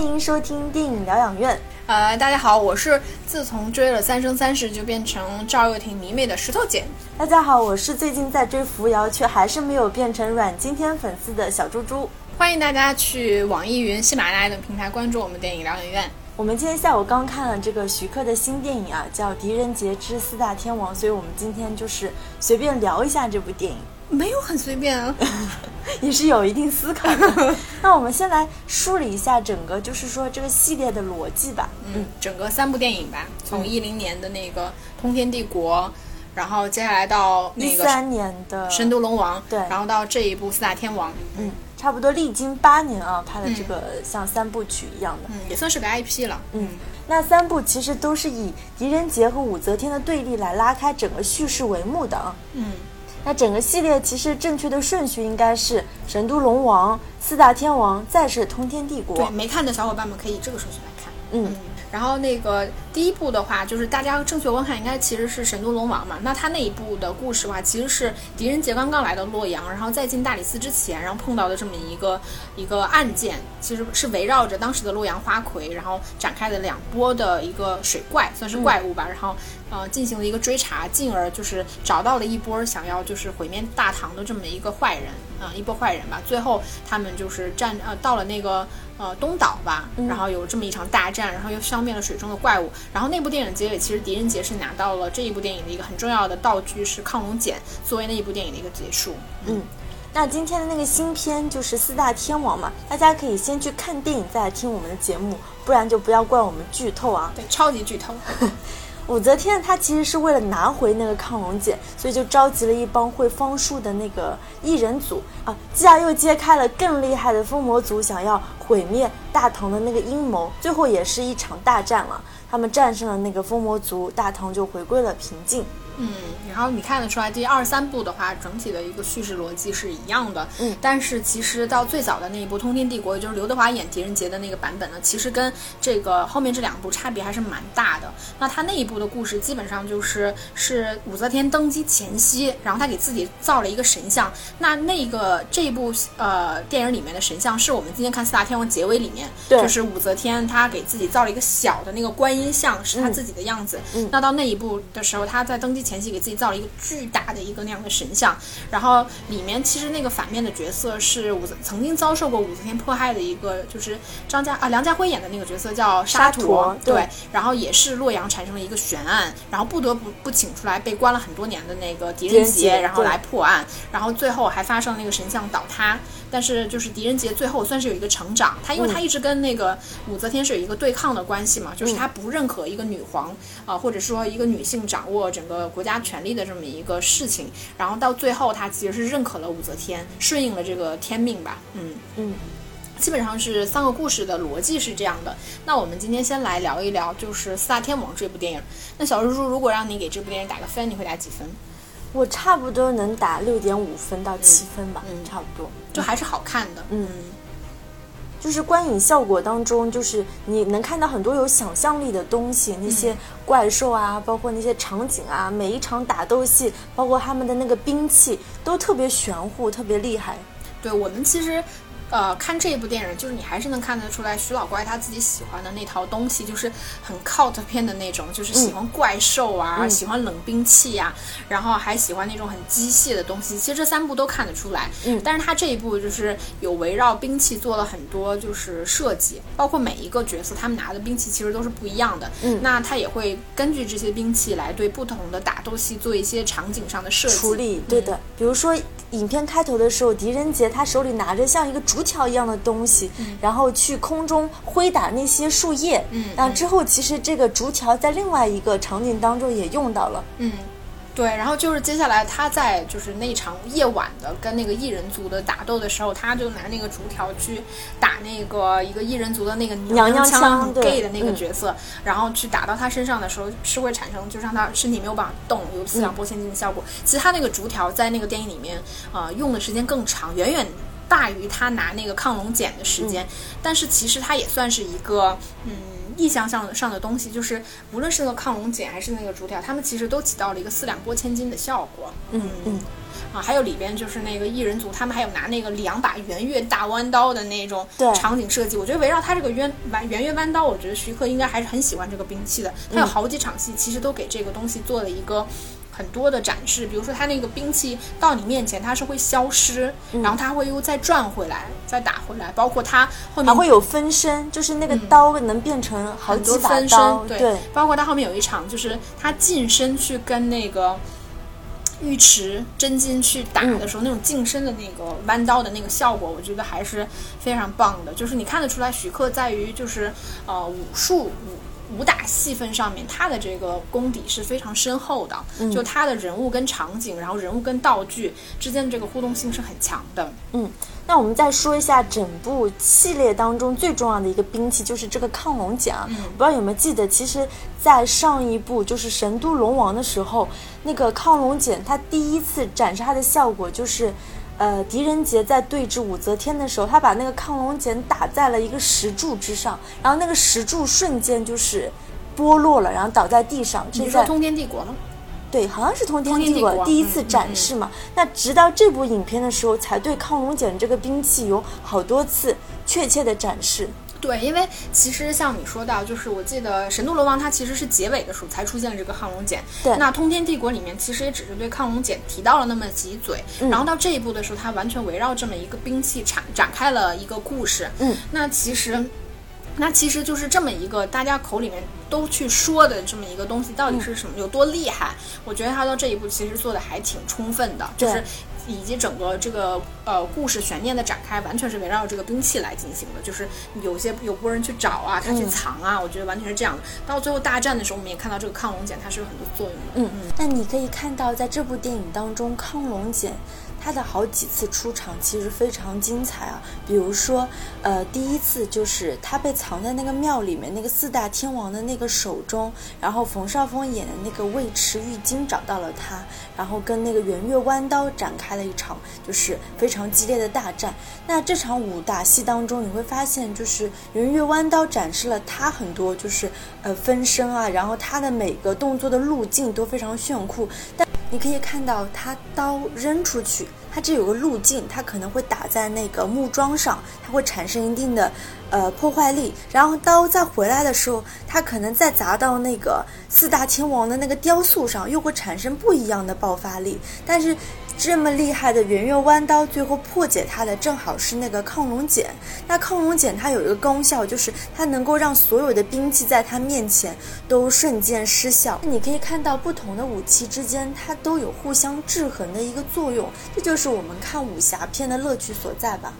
欢迎收听电影疗养院。呃，大家好，我是自从追了《三生三世》就变成赵又廷迷妹的石头姐。大家好，我是最近在追扶摇却还是没有变成阮经天粉丝的小猪猪。欢迎大家去网易云、喜马拉雅等平台关注我们电影疗养院。我们今天下午刚看了这个徐克的新电影啊，叫《狄仁杰之四大天王》，所以我们今天就是随便聊一下这部电影。没有很随便啊，也是有一定思考的。那我们先来梳理一下整个，就是说这个系列的逻辑吧。嗯，整个三部电影吧，从一零年的那个《通天帝国》，然后接下来到那个三年的《神都龙王》，对，然后到这一部《四大天王》。嗯，差不多历经八年啊，拍的这个像三部曲一样的，嗯，也算是个 IP 了。嗯，那三部其实都是以狄仁杰和武则天的对立来拉开整个叙事帷幕的啊。嗯。那整个系列其实正确的顺序应该是神都龙王、四大天王，再是通天帝国。对，没看的小伙伴们可以这个顺序来看。嗯。然后那个第一部的话，就是大家正确观看，应该其实是神都龙王嘛。那他那一部的故事的话，其实是狄仁杰刚刚来到洛阳，然后在进大理寺之前，然后碰到的这么一个一个案件，其实是围绕着当时的洛阳花魁，然后展开的两波的一个水怪，算是怪物吧。然后呃进行了一个追查，进而就是找到了一波想要就是毁灭大唐的这么一个坏人，啊一波坏人吧。最后他们就是战呃到了那个。呃，东岛吧，然后有这么一场大战，然后又消灭了水中的怪物。然后那部电影结尾，其实狄仁杰是拿到了这一部电影的一个很重要的道具，是亢龙锏，作为那一部电影的一个结束。嗯，那今天的那个新片就是四大天王嘛，大家可以先去看电影，再来听我们的节目，不然就不要怪我们剧透啊。对，超级剧透。武则天她其实是为了拿回那个亢龙锏，所以就召集了一帮会方术的那个异人族啊，继而又揭开了更厉害的封魔族想要毁灭大唐的那个阴谋，最后也是一场大战了，他们战胜了那个封魔族，大唐就回归了平静。嗯，然后你看得出来，第二三部的话，整体的一个叙事逻辑是一样的。嗯，但是其实到最早的那一部《通天帝国》，也就是刘德华演狄仁杰的那个版本呢，其实跟这个后面这两部差别还是蛮大的。那他那一部的故事基本上就是是武则天登基前夕，然后他给自己造了一个神像。那那个这一部呃电影里面的神像，是我们今天看四大天王结尾里面，就是武则天她给自己造了一个小的那个观音像，是她自己的样子。嗯，那到那一部的时候，她在登基。前期给自己造了一个巨大的一个那样的神像，然后里面其实那个反面的角色是武则曾经遭受过武则天迫害的一个，就是张家啊梁家辉演的那个角色叫沙陀，对，然后也是洛阳产生了一个悬案，然后不得不不请出来被关了很多年的那个狄仁杰，然后来破案，然后最后还发生了那个神像倒塌。但是就是狄仁杰最后算是有一个成长，他因为他一直跟那个武则天是有一个对抗的关系嘛，就是他不认可一个女皇啊，或者说一个女性掌握整个国家权力的这么一个事情，然后到最后他其实是认可了武则天，顺应了这个天命吧，嗯嗯，基本上是三个故事的逻辑是这样的。那我们今天先来聊一聊就是四大天王这部电影。那小猪猪如果让你给这部电影打个分，你会打几分？我差不多能打六点五分到七分吧，嗯，差不多，就还是好看的，嗯，就是观影效果当中，就是你能看到很多有想象力的东西，那些怪兽啊，包括那些场景啊，每一场打斗戏，包括他们的那个兵器，都特别玄乎，特别厉害。对我们其实。呃，看这一部电影，就是你还是能看得出来，徐老怪他自己喜欢的那套东西，就是很 cult 片的那种，就是喜欢怪兽啊，喜欢冷兵器呀，然后还喜欢那种很机械的东西。其实这三部都看得出来，嗯，但是他这一部就是有围绕兵器做了很多就是设计，包括每一个角色他们拿的兵器其实都是不一样的，嗯，那他也会根据这些兵器来对不同的打斗戏做一些场景上的设计处理，对的，比如说。影片开头的时候，狄仁杰他手里拿着像一个竹条一样的东西，然后去空中挥打那些树叶。嗯，然后之后其实这个竹条在另外一个场景当中也用到了。嗯。对，然后就是接下来他在就是那场夜晚的跟那个异人族的打斗的时候，他就拿那个竹条去打那个一个异人族的那个娘娘腔很 gay 的那个角色，然后去打到他身上的时候，是会产生就让他身体没有办法动，有四两拨千斤的效果。其实他那个竹条在那个电影里面，呃，用的时间更长，远远。大于他拿那个抗龙锏的时间，但是其实他也算是一个嗯意象上上的东西，就是无论是那个抗龙锏还是那个竹条，它们其实都起到了一个四两拨千斤的效果。嗯嗯。啊，还有里边就是那个异人族，他们还有拿那个两把圆月大弯刀的那种场景设计。我觉得围绕他这个圆弯圆月弯刀，我觉得徐克应该还是很喜欢这个兵器的。他有好几场戏，其实都给这个东西做了一个很多的展示。比如说他那个兵器到你面前，它是会消失，然后它会又再转回来，再打回来。包括它后面还会有分身，就是那个刀能变成好几把刀。对，包括它后面有一场，就是他近身去跟那个。尉迟真金去打的时候，那种近身的那个弯刀的那个效果，我觉得还是非常棒的。就是你看得出来，徐克在于就是呃武术武武打戏份上面，他的这个功底是非常深厚的。就他的人物跟场景，然后人物跟道具之间的这个互动性是很强的。嗯。那我们再说一下整部系列当中最重要的一个兵器，就是这个亢龙锏。不知道有没有记得，其实，在上一部就是《神都龙王》的时候，那个亢龙锏它第一次展示它的效果，就是，呃，狄仁杰在对峙武则天的时候，他把那个亢龙锏打在了一个石柱之上，然后那个石柱瞬间就是剥落了，然后倒在地上。你说通天帝国吗？对，好像是通天帝国第一次展示嘛。那直到这部影片的时候，才对亢龙锏这个兵器有好多次确切的展示。对，因为其实像你说到，就是我记得《神都龙王》它其实是结尾的时候才出现了这个亢龙锏。对。那通天帝国里面其实也只是对亢龙锏提到了那么几嘴，然后到这一步的时候，它完全围绕这么一个兵器展展开了一个故事。嗯。那其实。那其实就是这么一个大家口里面都去说的这么一个东西，到底是什么，有多厉害？我觉得它到这一步其实做的还挺充分的，就是以及整个这个呃故事悬念的展开，完全是围绕这个兵器来进行的。就是有些有波人去找啊，他去藏啊，我觉得完全是这样的。到最后大战的时候，我们也看到这个亢龙锏它是有很多作用的。嗯嗯。那你可以看到，在这部电影当中，亢龙锏。他的好几次出场其实非常精彩啊，比如说，呃，第一次就是他被藏在那个庙里面，那个四大天王的那个手中，然后冯绍峰演的那个尉迟玉京找到了他，然后跟那个圆月弯刀展开了一场就是非常激烈的大战。那这场武打戏当中，你会发现就是圆月弯刀展示了他很多就是呃分身啊，然后他的每个动作的路径都非常炫酷，但。你可以看到，他刀扔出去，它这有个路径，它可能会打在那个木桩上，它会产生一定的呃破坏力。然后刀再回来的时候，它可能再砸到那个四大天王的那个雕塑上，又会产生不一样的爆发力。但是。这么厉害的圆月弯刀，最后破解它的正好是那个亢龙锏。那亢龙锏它有一个功效，就是它能够让所有的兵器在它面前都瞬间失效。你可以看到不同的武器之间，它都有互相制衡的一个作用。这就是我们看武侠片的乐趣所在吧？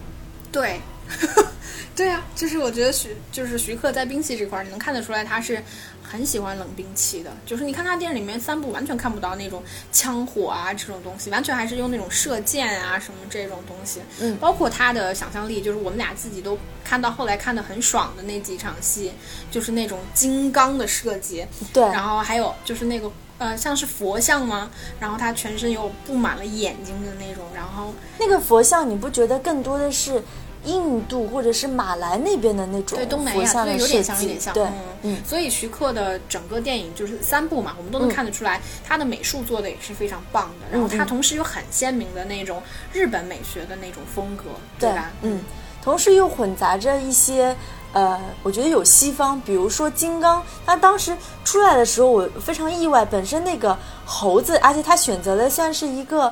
对。对啊，就是我觉得徐就是徐克在兵器这块，你能看得出来他是很喜欢冷兵器的。就是你看他电影里面三部完全看不到那种枪火啊这种东西，完全还是用那种射箭啊什么这种东西。嗯，包括他的想象力，就是我们俩自己都看到后来看的很爽的那几场戏，就是那种金刚的设计。对，然后还有就是那个呃像是佛像吗？然后他全身有布满了眼睛的那种，然后那个佛像你不觉得更多的是？印度或者是马来那边的那种对东南亚，对有点像，有点像，对，嗯，所以徐克的整个电影就是三部嘛，我们都能看得出来，他的美术做的也是非常棒的，然后他同时有很鲜明的那种日本美学的那种风格，对吧？嗯，同时又混杂着一些，呃，我觉得有西方，比如说金刚，他当时出来的时候我非常意外，本身那个猴子，而且他选择的算是一个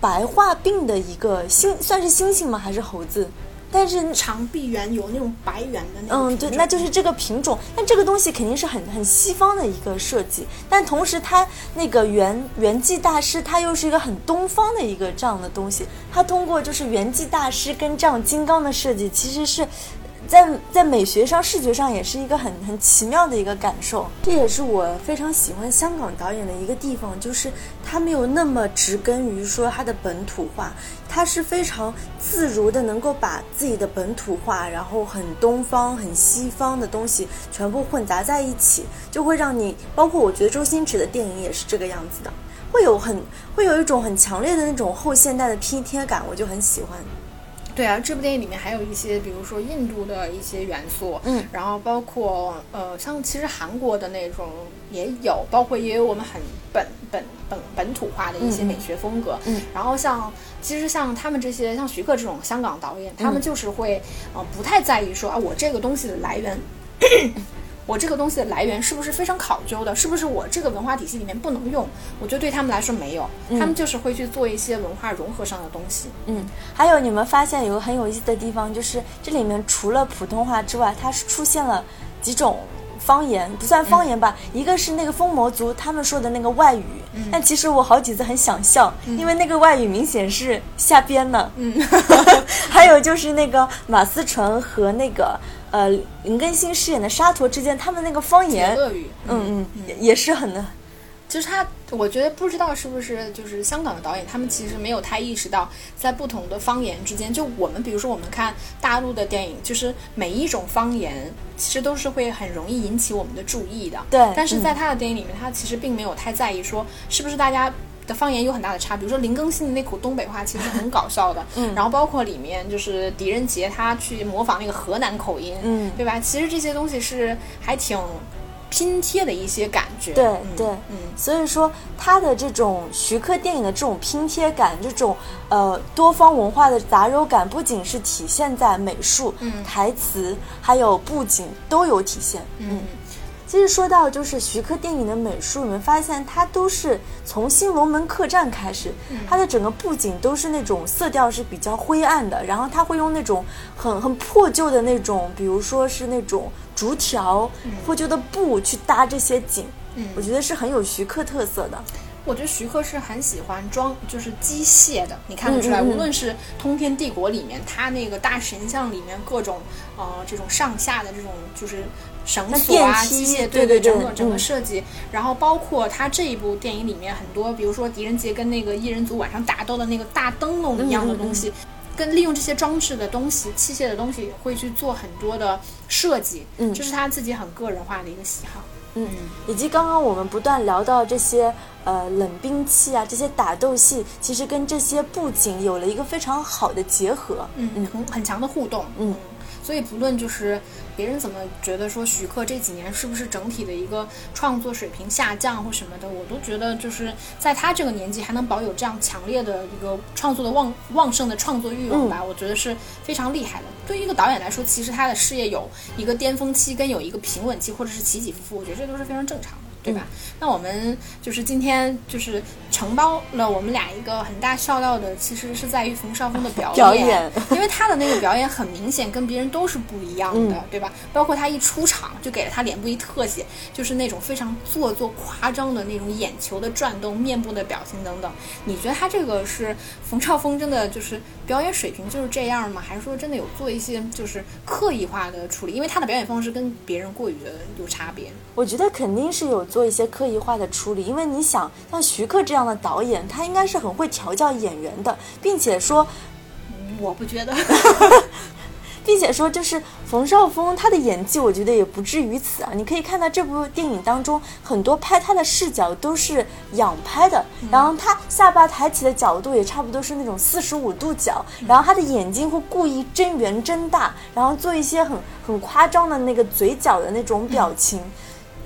白化病的一个猩，算是猩猩吗？还是猴子？但是长臂猿有那种白猿的那种，嗯，对，那就是这个品种。但这个东西肯定是很很西方的一个设计，但同时它那个圆圆寂大师，它又是一个很东方的一个这样的东西。它通过就是圆寂大师跟这样金刚的设计，其实是。在在美学上、视觉上也是一个很很奇妙的一个感受，这也是我非常喜欢香港导演的一个地方，就是他没有那么植根于说他的本土化，他是非常自如的能够把自己的本土化，然后很东方、很西方的东西全部混杂在一起，就会让你，包括我觉得周星驰的电影也是这个样子的，会有很会有一种很强烈的那种后现代的拼贴感，我就很喜欢。对啊，这部电影里面还有一些，比如说印度的一些元素，嗯，然后包括呃，像其实韩国的那种也有，包括也有我们很本本本本土化的一些美学风格，嗯，然后像其实像他们这些像徐克这种香港导演，他们就是会呃不太在意说啊我这个东西的来源。我这个东西的来源是不是非常考究的？是不是我这个文化体系里面不能用？我觉得对他们来说没有，他们就是会去做一些文化融合上的东西。嗯，还有你们发现有个很有意思的地方，就是这里面除了普通话之外，它是出现了几种方言，不算方言吧？一个是那个风魔族他们说的那个外语，但其实我好几次很想笑，因为那个外语明显是瞎编的。嗯，还有就是那个马思纯和那个。呃，林更新饰演的沙陀之间，他们那个方言，俄语，嗯嗯，也也是很的。其实他，我觉得不知道是不是就是香港的导演，他们其实没有太意识到，在不同的方言之间，就我们比如说我们看大陆的电影，就是每一种方言其实都是会很容易引起我们的注意的。对。但是在他的电影里面，他其实并没有太在意说是不是大家。的方言有很大的差，比如说林更新的那口东北话其实很搞笑的，嗯，然后包括里面就是狄仁杰他去模仿那个河南口音，嗯，对吧？其实这些东西是还挺拼贴的一些感觉，对对，嗯，所以说他的这种徐克电影的这种拼贴感，这种呃多方文化的杂糅感，不仅是体现在美术、嗯，台词，还有布景都有体现，嗯。其实说到就是徐克电影的美术，你们发现它都是从《新龙门客栈》开始，它的整个布景都是那种色调是比较灰暗的，然后他会用那种很很破旧的那种，比如说是那种竹条、破旧的布去搭这些景，我觉得是很有徐克特色的。我觉得徐克是很喜欢装，就是机械的，你看得出来。无论是《通天帝国》里面，他那个大神像里面各种呃这种上下的这种就是绳索啊、机械，对对，整个整个设计。然后包括他这一部电影里面很多，比如说狄仁杰跟那个异人族晚上打斗的那个大灯笼一样的东西，跟利用这些装置的东西、器械的东西，会去做很多的设计。嗯，这是他自己很个人化的一个喜好。嗯，以及刚刚我们不断聊到这些呃冷兵器啊，这些打斗戏，其实跟这些布景有了一个非常好的结合，嗯嗯，很很强的互动，嗯。所以不论就是别人怎么觉得说徐克这几年是不是整体的一个创作水平下降或什么的，我都觉得就是在他这个年纪还能保有这样强烈的一个创作的旺旺盛的创作欲望吧，我觉得是非常厉害的。对于一个导演来说，其实他的事业有一个巅峰期跟有一个平稳期，或者是起起伏伏，我觉得这都是非常正常的。对吧？那我们就是今天就是承包了我们俩一个很大笑料的，其实是在于冯绍峰的表演，表演因为他的那个表演很明显跟别人都是不一样的，对吧？包括他一出场就给了他脸部一特写，就是那种非常做作夸张的那种眼球的转动、面部的表情等等。你觉得他这个是冯绍峰真的就是表演水平就是这样吗？还是说真的有做一些就是刻意化的处理？因为他的表演方式跟别人过于的有差别。我觉得肯定是有。做一些刻意化的处理，因为你想，像徐克这样的导演，他应该是很会调教演员的，并且说，我不觉得，并且说，就是冯绍峰他的演技，我觉得也不至于此啊。你可以看到这部电影当中，很多拍他的视角都是仰拍的，然后他下巴抬起的角度也差不多是那种四十五度角，然后他的眼睛会故意睁圆睁大，然后做一些很很夸张的那个嘴角的那种表情。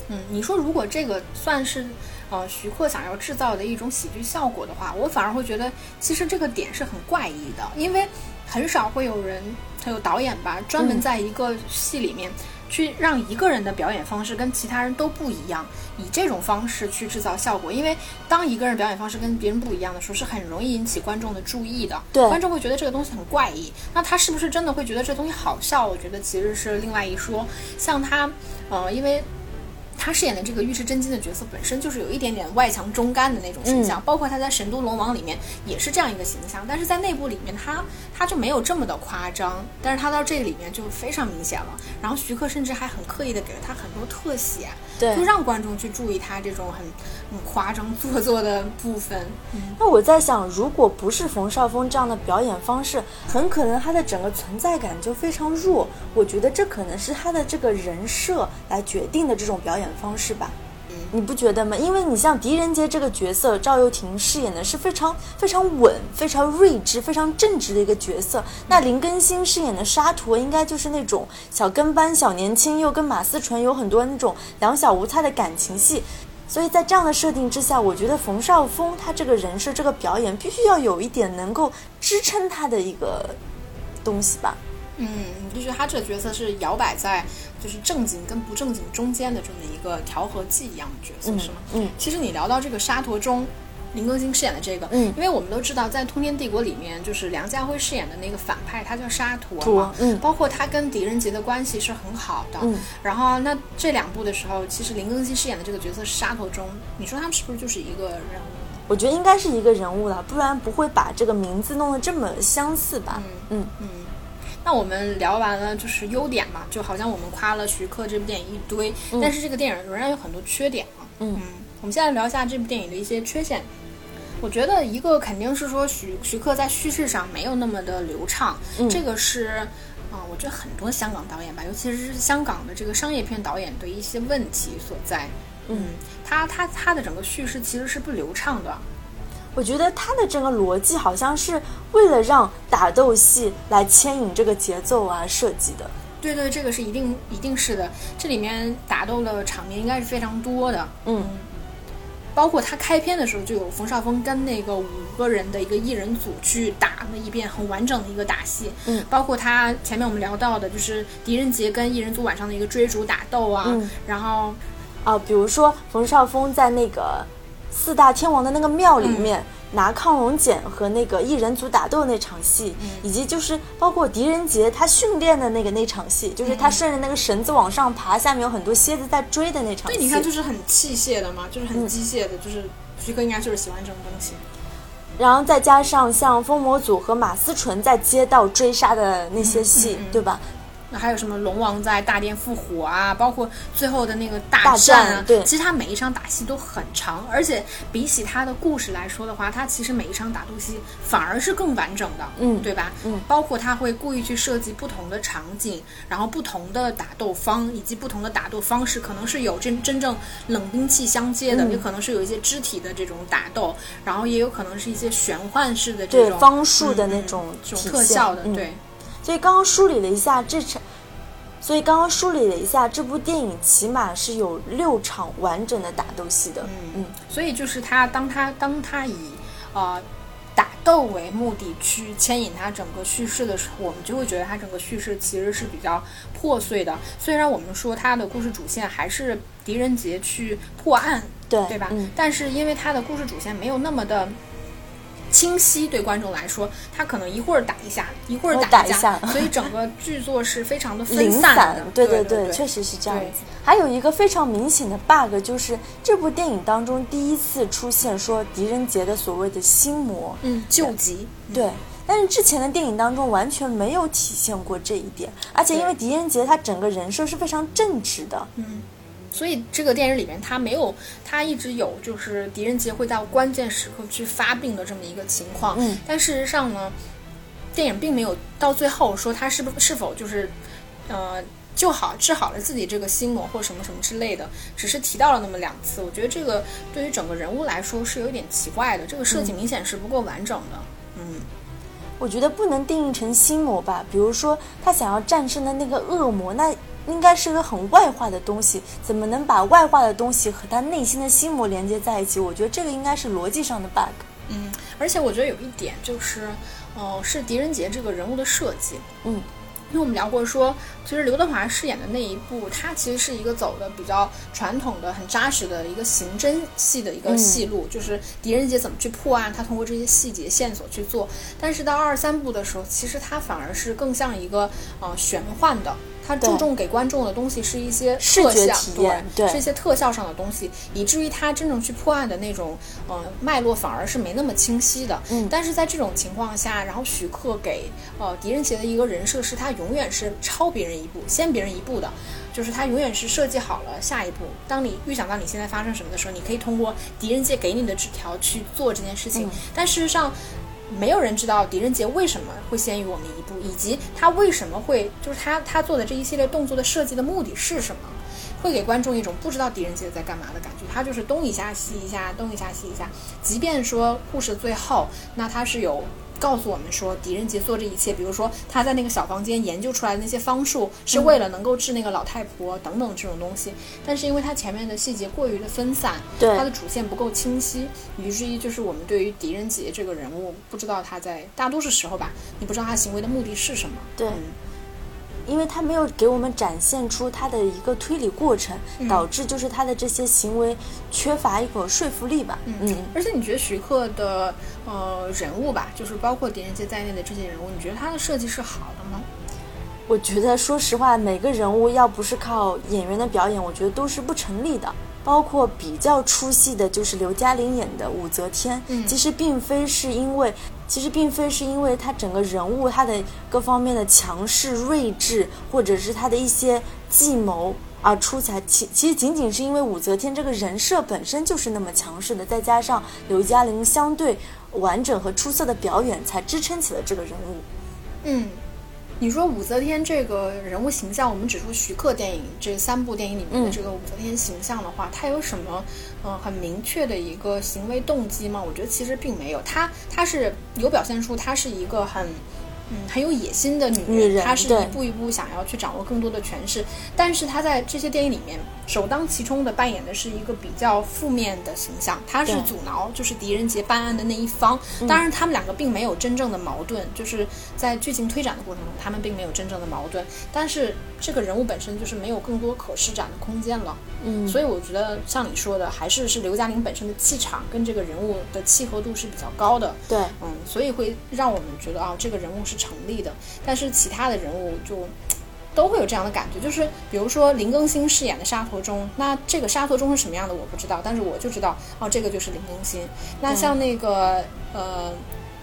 嗯，你说如果这个算是，呃，徐克想要制造的一种喜剧效果的话，我反而会觉得其实这个点是很怪异的，因为很少会有人，还有导演吧，专门在一个戏里面去让一个人的表演方式跟其他人都不一样，以这种方式去制造效果。因为当一个人表演方式跟别人不一样的时候，是很容易引起观众的注意的。对，观众会觉得这个东西很怪异。那他是不是真的会觉得这东西好笑？我觉得其实是另外一说。像他，呃，因为。他饰演的这个尉迟真金的角色本身就是有一点点外强中干的那种形象，包括他在《神都龙王》里面也是这样一个形象，但是在内部里面他他就没有这么的夸张，但是他到这里面就非常明显了。然后徐克甚至还很刻意的给了他很多特写，对，就让观众去注意他这种很很夸张做作的部分。那我在想，如果不是冯绍峰这样的表演方式，很可能他的整个存在感就非常弱。我觉得这可能是他的这个人设来决定的这种表演。方式吧，嗯，你不觉得吗？因为你像狄仁杰这个角色，赵又廷饰演的是非常非常稳、非常睿智、非常正直的一个角色。那林更新饰演的沙陀，应该就是那种小跟班、小年轻，又跟马思纯有很多那种两小无猜的感情戏。所以在这样的设定之下，我觉得冯绍峰他这个人设、这个表演，必须要有一点能够支撑他的一个东西吧。嗯，就是他这个角色是摇摆在就是正经跟不正经中间的这么一个调和剂一样的角色，是吗？嗯，其实你聊到这个沙陀中。林更新饰演的这个，嗯，因为我们都知道，在《通天帝国》里面，就是梁家辉饰演的那个反派，他叫沙陀嘛，嗯，包括他跟狄仁杰的关系是很好的，嗯，然后那这两部的时候，其实林更新饰演的这个角色是沙陀中，你说他们是不是就是一个人物？我觉得应该是一个人物了，不然不会把这个名字弄得这么相似吧？嗯嗯。那我们聊完了就是优点嘛，就好像我们夸了徐克这部电影一堆，但是这个电影仍然有很多缺点嘛。嗯，我们现在聊一下这部电影的一些缺陷。我觉得一个肯定是说徐徐克在叙事上没有那么的流畅，这个是啊，我觉得很多香港导演吧，尤其是香港的这个商业片导演的一些问题所在。嗯，他他他的整个叙事其实是不流畅的。我觉得他的整个逻辑好像是为了让打斗戏来牵引这个节奏啊设计的。对对，这个是一定一定是的。这里面打斗的场面应该是非常多的。嗯。包括他开篇的时候就有冯绍峰跟那个五个人的一个艺人组去打了一遍很完整的一个打戏，嗯，包括他前面我们聊到的就是狄仁杰跟艺人组晚上的一个追逐打斗啊，然后，啊，比如说冯绍峰在那个四大天王的那个庙里面。拿亢龙锏和那个异人组打斗那场戏，以及就是包括狄仁杰他训练的那个那场戏，就是他顺着那个绳子往上爬，下面有很多蝎子在追的那场戏。对，你看就是很器械的嘛，就是很机械的，就是徐克应该就是喜欢这种东西。然后再加上像风魔组和马思纯在街道追杀的那些戏，对吧？那还有什么龙王在大殿复活啊？包括最后的那个大战啊，对，其实他每一场打戏都很长，而且比起他的故事来说的话，他其实每一场打斗戏反而是更完整的，嗯，对吧？嗯，包括他会故意去设计不同的场景，然后不同的打斗方以及不同的打斗方式，可能是有真真正冷兵器相接的，也可能是有一些肢体的这种打斗，然后也有可能是一些玄幻式的这种方术的那种这种特效的，对。所以刚刚梳理了一下这场，所以刚刚梳理了一下这部电影，起码是有六场完整的打斗戏的。嗯嗯，所以就是他当他当他以呃打斗为目的去牵引他整个叙事的时候，我们就会觉得他整个叙事其实是比较破碎的。虽然我们说他的故事主线还是狄仁杰去破案，对对吧？嗯，但是因为他的故事主线没有那么的。清晰对观众来说，他可能一会儿打一下，一会儿打一下，所以整个剧作是非常的 分散的。对对对，确实是这样子。还有一个非常明显的 bug 就是这部电影当中第一次出现说狄仁杰的所谓的心魔，嗯，救急。对，但是之前的电影当中完全没有体现过这一点，而且因为狄仁杰他整个人设是非常正直的，嗯。所以这个电影里面，他没有，他一直有就是狄仁杰会在关键时刻去发病的这么一个情况。嗯，但事实上呢，电影并没有到最后说他是不是否就是，呃，就好治好了自己这个心魔或什么什么之类的，只是提到了那么两次。我觉得这个对于整个人物来说是有点奇怪的，这个设计明显是不够完整的。嗯，我觉得不能定义成心魔吧，比如说他想要战胜的那个恶魔，那。应该是个很外化的东西，怎么能把外化的东西和他内心的心魔连接在一起？我觉得这个应该是逻辑上的 bug。嗯，而且我觉得有一点就是，哦，是狄仁杰这个人物的设计。嗯。因为我们聊过，说其实刘德华饰演的那一部，他其实是一个走的比较传统的、很扎实的一个刑侦戏的一个戏路，就是狄仁杰怎么去破案，他通过这些细节线索去做。但是到二三部的时候，其实他反而是更像一个呃玄幻的。他注重给观众的东西是一些特效，对，是一些特效上的东西，以至于他真正去破案的那种，呃，脉络反而是没那么清晰的。嗯，但是在这种情况下，然后徐克给呃狄仁杰的一个人设是他永远是超别人一步，先别人一步的，就是他永远是设计好了下一步。当你预想到你现在发生什么的时候，你可以通过狄仁杰给你的纸条去做这件事情。但事实上。没有人知道狄仁杰为什么会先于我们一步，以及他为什么会就是他他做的这一系列动作的设计的目的是什么，会给观众一种不知道狄仁杰在干嘛的感觉。他就是东一下西一下，东一下西一下。即便说故事最后，那他是有。告诉我们说，狄仁杰做这一切，比如说他在那个小房间研究出来的那些方术，是为了能够治那个老太婆等等这种东西。但是因为他前面的细节过于的分散，对他的主线不够清晰，以至于就是我们对于狄仁杰这个人物，不知道他在大多数时候吧，你不知道他行为的目的是什么。对。因为他没有给我们展现出他的一个推理过程，导致就是他的这些行为缺乏一个说服力吧。嗯，而且你觉得徐克的呃人物吧，就是包括狄仁杰在内的这些人物，你觉得他的设计是好的吗？我觉得说实话，每个人物要不是靠演员的表演，我觉得都是不成立的。包括比较出戏的，就是刘嘉玲演的武则天，其实并非是因为。其实并非是因为他整个人物他的各方面的强势睿智，或者是他的一些计谋而出彩，其其实仅仅是因为武则天这个人设本身就是那么强势的，再加上刘嘉玲相对完整和出色的表演，才支撑起了这个人物。嗯。你说武则天这个人物形象，我们只说徐克电影这三部电影里面的这个武则天形象的话，她有什么嗯很明确的一个行为动机吗？我觉得其实并没有，她她是有表现出她是一个很。嗯，很有野心的女人，她是一步一步想要去掌握更多的权势，但是她在这些电影里面首当其冲的扮演的是一个比较负面的形象，她是阻挠就是狄仁杰办案的那一方。当然，他们两个并没有真正的矛盾，就是在剧情推展的过程中，他们并没有真正的矛盾。但是这个人物本身就是没有更多可施展的空间了。嗯，所以我觉得像你说的，还是是刘嘉玲本身的气场跟这个人物的契合度是比较高的。对，嗯，所以会让我们觉得啊，这个人物是。成立的，但是其他的人物就都会有这样的感觉，就是比如说林更新饰演的沙陀中，那这个沙陀中是什么样的我不知道，但是我就知道哦，这个就是林更新。那像那个呃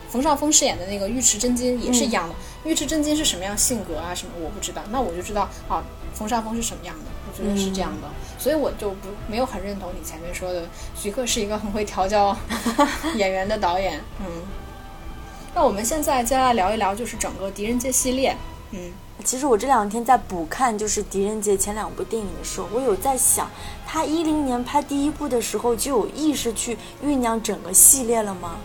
冯绍峰饰演的那个尉迟真金也是一样的，尉迟真金是什么样性格啊什么我不知道，那我就知道啊，冯绍峰是什么样的，我觉得是这样的，所以我就不没有很认同你前面说的徐克是一个很会调教 演员的导演，嗯。那我们现在再来聊一聊，就是整个狄仁杰系列。嗯，其实我这两天在补看就是狄仁杰前两部电影的时候，我有在想，他一零年拍第一部的时候就有意识去酝酿整个系列了吗？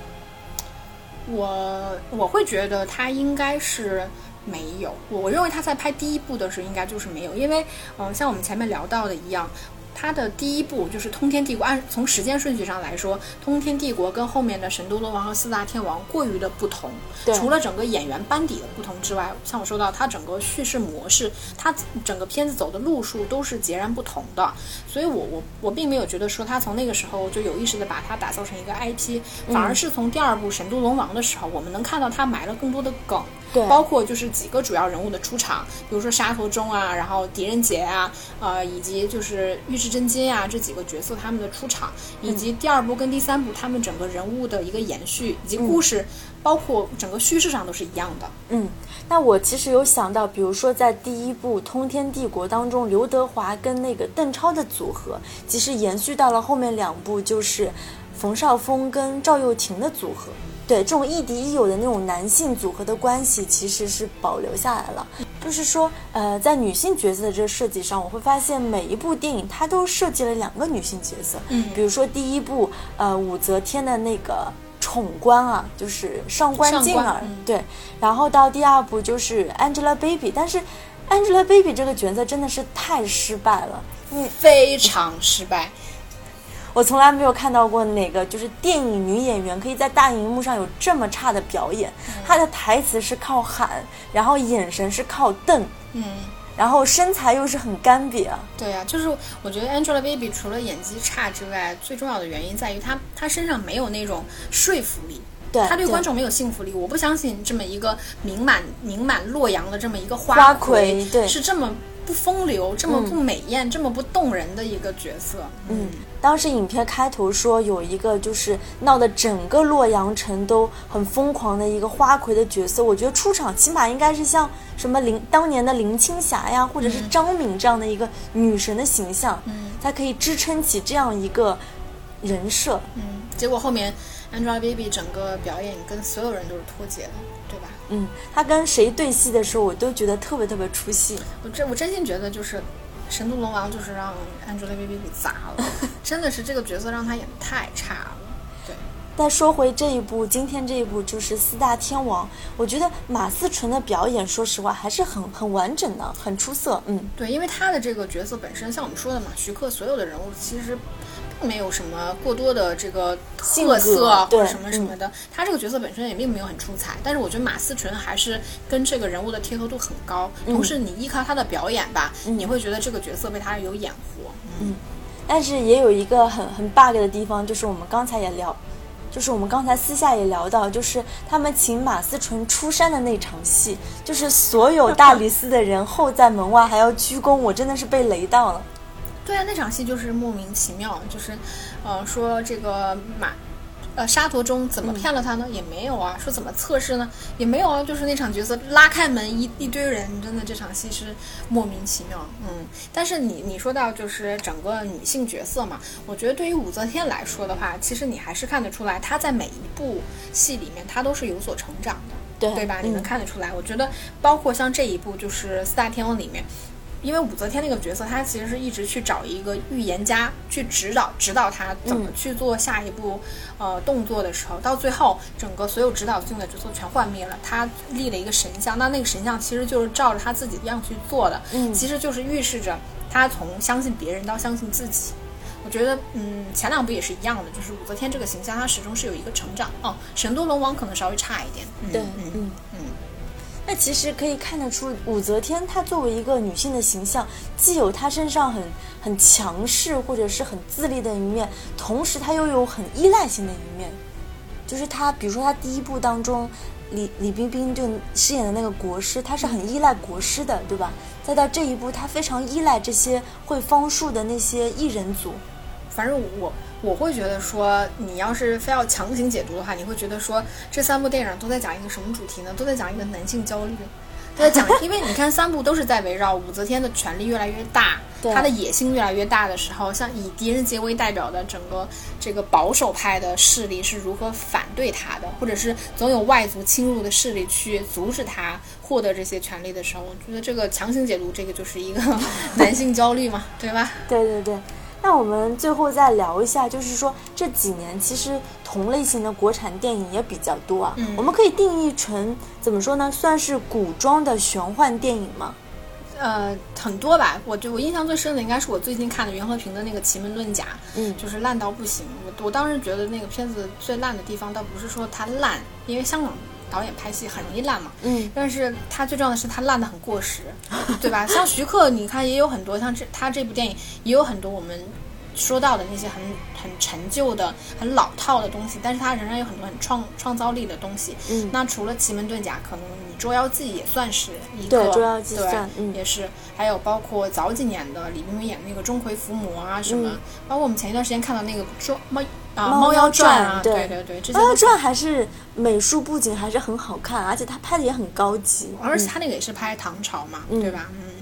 我我会觉得他应该是没有，我我认为他在拍第一部的时候应该就是没有，因为嗯，像我们前面聊到的一样。它的第一部就是《通天帝国》，按从时间顺序上来说，《通天帝国》跟后面的《神都龙王》和《四大天王》过于的不同。除了整个演员班底的不同之外，像我说到，它整个叙事模式，它整个片子走的路数都是截然不同的。所以我我我并没有觉得说他从那个时候就有意识的把它打造成一个 IP，反而是从第二部《神都龙王》的时候，我们能看到它埋了更多的梗。对，包括就是几个主要人物的出场，比如说沙陀中啊，然后狄仁杰啊，呃，以及就是尉迟真金啊这几个角色他们的出场，以及第二部跟第三部他们整个人物的一个延续，以及故事，包括整个叙事上都是一样的。嗯，那我其实有想到，比如说在第一部《通天帝国》当中，刘德华跟那个邓超的组合，其实延续到了后面两部，就是冯绍峰跟赵又廷的组合。对这种亦敌亦友的那种男性组合的关系，其实是保留下来了。就是说，呃，在女性角色的这个设计上，我会发现每一部电影它都设计了两个女性角色。嗯，比如说第一部，呃，武则天的那个宠官啊，就是上官静儿，对。然后到第二部就是 Angelababy，但是 Angelababy 这个角色真的是太失败了，嗯，非常失败。我从来没有看到过哪个就是电影女演员可以在大荧幕上有这么差的表演。她的台词是靠喊，然后眼神是靠瞪，嗯，然后身材又是很干瘪。对啊，就是我觉得 Angelababy 除了演技差之外，最重要的原因在于她她身上没有那种说服力，对，她对观众没有信服力。我不相信这么一个名满名满洛阳的这么一个花魁，对，是这么。不风流，这么不美艳，这么不动人的一个角色。嗯，当时影片开头说有一个就是闹得整个洛阳城都很疯狂的一个花魁的角色，我觉得出场起码应该是像什么林当年的林青霞呀，或者是张敏这样的一个女神的形象，嗯，才可以支撑起这样一个人设。嗯，结果后面 Angelababy 整个表演跟所有人都是脱节的，对吧？嗯，她跟谁对戏的时候，我都觉得特别特别出戏。我真我真心觉得就是。神都龙王就是让 Angelababy 给砸了，真的是这个角色让她演的太差了。对，再说回这一部，今天这一部就是四大天王，我觉得马思纯的表演，说实话还是很很完整的，很出色。嗯，对，因为他的这个角色本身，像我们说的嘛，徐克所有的人物其实。没有什么过多的这个特色或者什么什么的，他这个角色本身也并没有很出彩，但是我觉得马思纯还是跟这个人物的贴合度很高，同时你依靠他的表演吧，你会觉得这个角色被他有演活。嗯，但是也有一个很很 bug 的地方，就是我们刚才也聊，就是我们刚才私下也聊到，就是他们请马思纯出山的那场戏，就是所有大理寺的人候在门外还要鞠躬，我真的是被雷到了。对啊，那场戏就是莫名其妙，就是，呃，说这个马，呃，沙陀中怎么骗了他呢？也没有啊。说怎么测试呢？也没有啊。就是那场角色拉开门，一一堆人，真的这场戏是莫名其妙。嗯，但是你你说到就是整个女性角色嘛，我觉得对于武则天来说的话，其实你还是看得出来，她在每一部戏里面，她都是有所成长的，对对吧？你能看得出来。我觉得包括像这一部就是四大天王里面。因为武则天那个角色，她其实是一直去找一个预言家去指导指导她怎么去做下一步呃动作的时候，到最后整个所有指导性的角色全幻灭了，她立了一个神像，那那个神像其实就是照着她自己的样去做的，嗯，其实就是预示着她从相信别人到相信自己。我觉得，嗯，前两部也是一样的，就是武则天这个形象，她始终是有一个成长。哦，神都龙王可能稍微差一点，对，嗯嗯嗯。那其实可以看得出，武则天她作为一个女性的形象，既有她身上很很强势或者是很自立的一面，同时她又有很依赖性的一面。就是她，比如说她第一部当中，李李冰冰就饰演的那个国师，她是很依赖国师的，对吧？再到这一部，她非常依赖这些会方术的那些异人族。反正我。我会觉得说，你要是非要强行解读的话，你会觉得说这三部电影都在讲一个什么主题呢？都在讲一个男性焦虑，都在讲，因为你看三部都是在围绕武则天的权力越来越大，她的野心越来越大的时候，像以狄仁杰为代表的整个这个保守派的势力是如何反对她的，或者是总有外族侵入的势力去阻止她获得这些权利的时候，我觉得这个强行解读这个就是一个 男性焦虑嘛，对吧？对对对。那我们最后再聊一下，就是说这几年其实同类型的国产电影也比较多啊。嗯，我们可以定义成怎么说呢？算是古装的玄幻电影吗？呃，很多吧。我就我印象最深的应该是我最近看的袁和平的那个《奇门遁甲》，嗯，就是烂到不行。我我当时觉得那个片子最烂的地方，倒不是说它烂，因为香港。导演拍戏很容易烂嘛，嗯，但是他最重要的是他烂的很过时，对吧？像徐克，你看也有很多，像这他这部电影也有很多我们说到的那些很很陈旧的、很老套的东西，但是它仍然有很多很创创造力的东西。嗯，那除了奇门遁甲，可能你捉妖记也算是一个，对，捉妖记算，嗯，也是。还有包括早几年的李冰冰演那个钟馗伏魔啊什么，包括我们前一段时间看到那个捉猫。啊，猫妖传啊，对对对，猫妖传还是美术布景还是很好看，而且他拍的也很高级，而且他那个也是拍唐朝嘛，对吧？嗯，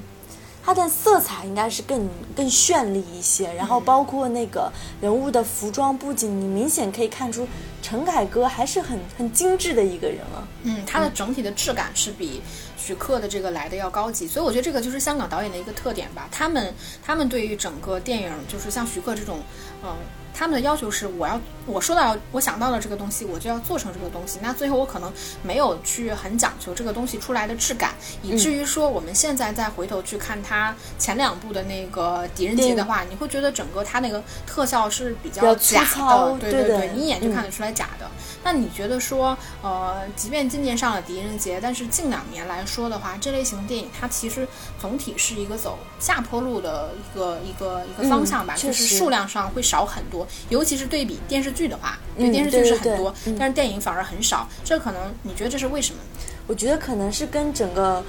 它的色彩应该是更更绚丽一些，然后包括那个人物的服装布景，你明显可以看出陈凯歌还是很很精致的一个人啊。嗯，他的整体的质感是比徐克的这个来的要高级，所以我觉得这个就是香港导演的一个特点吧。他们他们对于整个电影，就是像徐克这种，嗯。他们的要求是，我要我说到我想到了这个东西，我就要做成这个东西。那最后我可能没有去很讲究这个东西出来的质感，以至于说我们现在再回头去看它前两部的那个狄仁杰的话，你会觉得整个它那个特效是比较假的，对对对，你一眼就看得出来假的。那你觉得说，呃，即便今年上了狄仁杰，但是近两年来说的话，这类型电影它其实总体是一个走下坡路的一个一个一个方向吧，就是数量上会少很多，尤其是对比电视剧的话，对电视剧是很多，但是电影反而很少，这可能你觉得这是为什么？我觉得可能是跟整个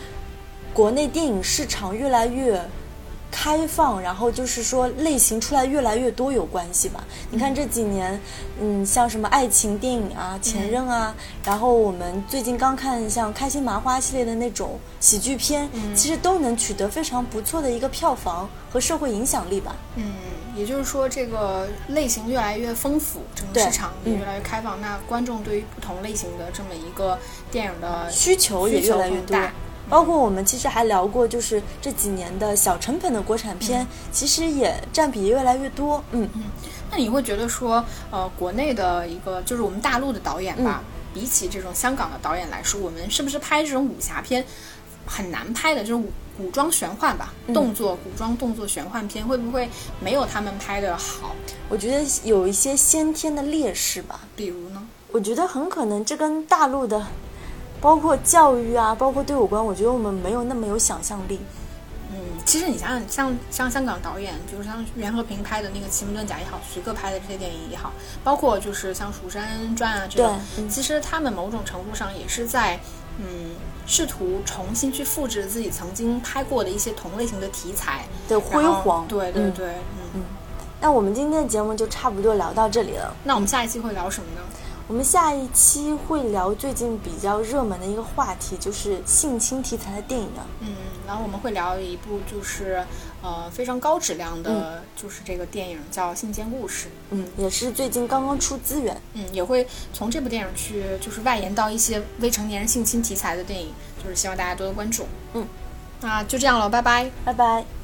国内电影市场越来越。开放，然后就是说类型出来越来越多有关系吧。你看这几年，嗯，像什么爱情电影啊、前任啊，然后我们最近刚看像开心麻花系列的那种喜剧片，其实都能取得非常不错的一个票房和社会影响力吧。嗯，也就是说这个类型越来越丰富，整个市场也嗯越来越开放，那观众对于不同类型的这么一个电影的需求也越来越大。包括我们其实还聊过，就是这几年的小成本的国产片，其实也占比越来越多。嗯嗯，那你会觉得说，呃，国内的一个就是我们大陆的导演吧，比起这种香港的导演来说，我们是不是拍这种武侠片很难拍的这种古古装玄幻吧？动作古装动作玄幻片会不会没有他们拍的好？我觉得有一些先天的劣势吧。比如呢？我觉得很可能这跟大陆的，包括教育啊，包括对我观，我觉得我们没有那么有想象力。嗯，其实你想想，像像香港导演，就是像袁和平拍的那个《奇门遁甲》也好，徐克拍的这些电影也好，包括就是像《蜀山传》啊这种，其实他们某种程度上也是在嗯试图重新去复制自己曾经拍过的一些同类型的题材的辉煌对对对对，嗯。那我们今天的节目就差不多聊到这里了。那我们下一期会聊什么呢？我们下一期会聊最近比较热门的一个话题，就是性侵题材的电影啊。嗯，然后我们会聊一部就是呃非常高质量的，就是这个电影叫《信件故事》。嗯，也是最近刚刚出资源。嗯，也会从这部电影去就是外延到一些未成年人性侵题材的电影，就是希望大家多多关注。嗯，那就这样了，拜拜。拜拜。